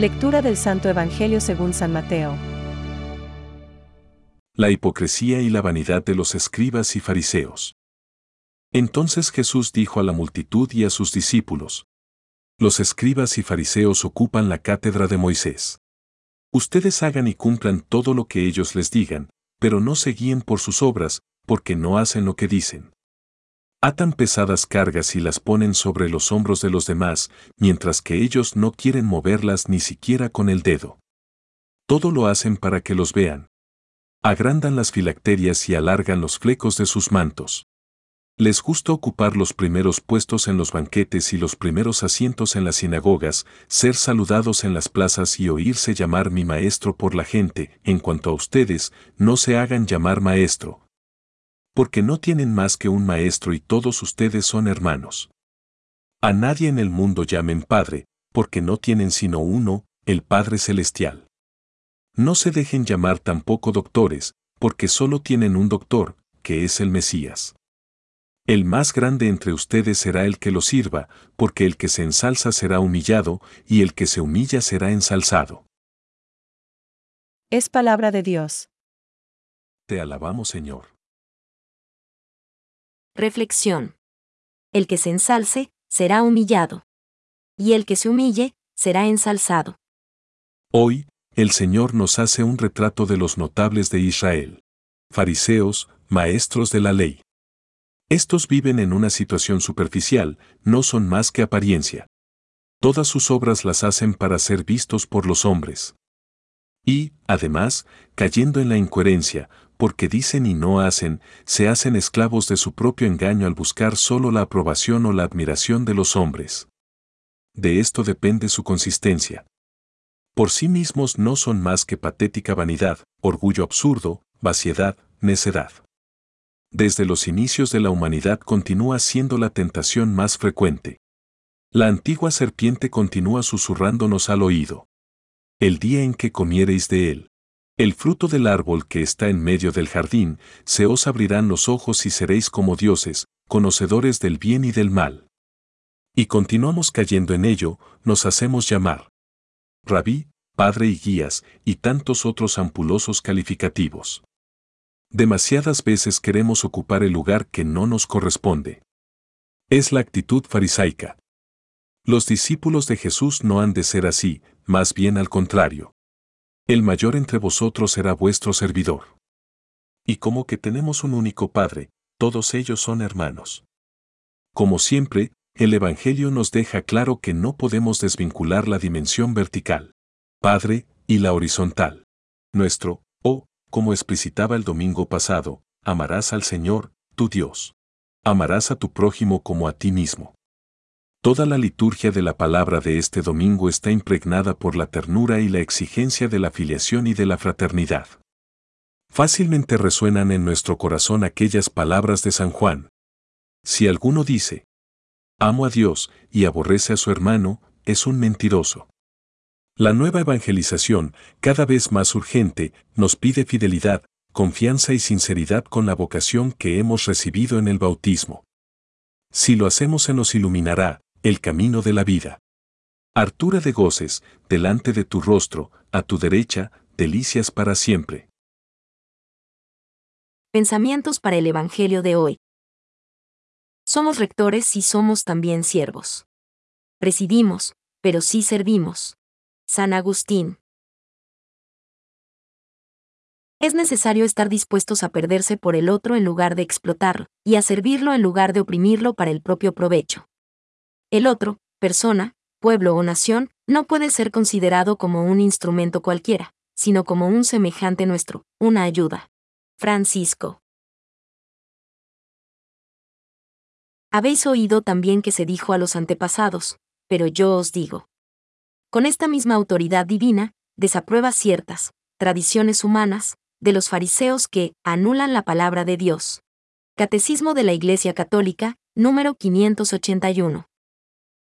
Lectura del Santo Evangelio según San Mateo. La hipocresía y la vanidad de los escribas y fariseos. Entonces Jesús dijo a la multitud y a sus discípulos, Los escribas y fariseos ocupan la cátedra de Moisés. Ustedes hagan y cumplan todo lo que ellos les digan, pero no se guíen por sus obras, porque no hacen lo que dicen. Atan pesadas cargas y las ponen sobre los hombros de los demás, mientras que ellos no quieren moverlas ni siquiera con el dedo. Todo lo hacen para que los vean. Agrandan las filacterias y alargan los flecos de sus mantos. Les gusta ocupar los primeros puestos en los banquetes y los primeros asientos en las sinagogas, ser saludados en las plazas y oírse llamar mi maestro por la gente. En cuanto a ustedes, no se hagan llamar maestro, porque no tienen más que un maestro y todos ustedes son hermanos. A nadie en el mundo llamen Padre, porque no tienen sino uno, el Padre Celestial. No se dejen llamar tampoco doctores, porque solo tienen un doctor, que es el Mesías. El más grande entre ustedes será el que lo sirva, porque el que se ensalza será humillado, y el que se humilla será ensalzado. Es palabra de Dios. Te alabamos Señor. Reflexión. El que se ensalce, será humillado. Y el que se humille, será ensalzado. Hoy, el Señor nos hace un retrato de los notables de Israel. Fariseos, maestros de la ley. Estos viven en una situación superficial, no son más que apariencia. Todas sus obras las hacen para ser vistos por los hombres. Y, además, cayendo en la incoherencia, porque dicen y no hacen, se hacen esclavos de su propio engaño al buscar solo la aprobación o la admiración de los hombres. De esto depende su consistencia. Por sí mismos no son más que patética vanidad, orgullo absurdo, vaciedad, necedad. Desde los inicios de la humanidad continúa siendo la tentación más frecuente. La antigua serpiente continúa susurrándonos al oído. El día en que comiereis de él, el fruto del árbol que está en medio del jardín, se os abrirán los ojos y seréis como dioses, conocedores del bien y del mal. Y continuamos cayendo en ello, nos hacemos llamar. Rabí, Padre y Guías, y tantos otros ampulosos calificativos. Demasiadas veces queremos ocupar el lugar que no nos corresponde. Es la actitud farisaica. Los discípulos de Jesús no han de ser así, más bien al contrario. El mayor entre vosotros será vuestro servidor. Y como que tenemos un único Padre, todos ellos son hermanos. Como siempre, el Evangelio nos deja claro que no podemos desvincular la dimensión vertical, Padre, y la horizontal. Nuestro, o, como explicitaba el domingo pasado, amarás al Señor, tu Dios. Amarás a tu prójimo como a ti mismo. Toda la liturgia de la palabra de este domingo está impregnada por la ternura y la exigencia de la filiación y de la fraternidad. Fácilmente resuenan en nuestro corazón aquellas palabras de San Juan. Si alguno dice, amo a Dios y aborrece a su hermano, es un mentiroso. La nueva evangelización, cada vez más urgente, nos pide fidelidad, confianza y sinceridad con la vocación que hemos recibido en el bautismo. Si lo hacemos se nos iluminará, el camino de la vida. Artura de goces, delante de tu rostro, a tu derecha, delicias para siempre. Pensamientos para el Evangelio de hoy. Somos rectores y somos también siervos. Presidimos, pero sí servimos. San Agustín. Es necesario estar dispuestos a perderse por el otro en lugar de explotarlo, y a servirlo en lugar de oprimirlo para el propio provecho. El otro, persona, pueblo o nación, no puede ser considerado como un instrumento cualquiera, sino como un semejante nuestro, una ayuda. Francisco. Habéis oído también que se dijo a los antepasados, pero yo os digo. Con esta misma autoridad divina, desaprueba ciertas tradiciones humanas de los fariseos que anulan la palabra de Dios. Catecismo de la Iglesia Católica, número 581.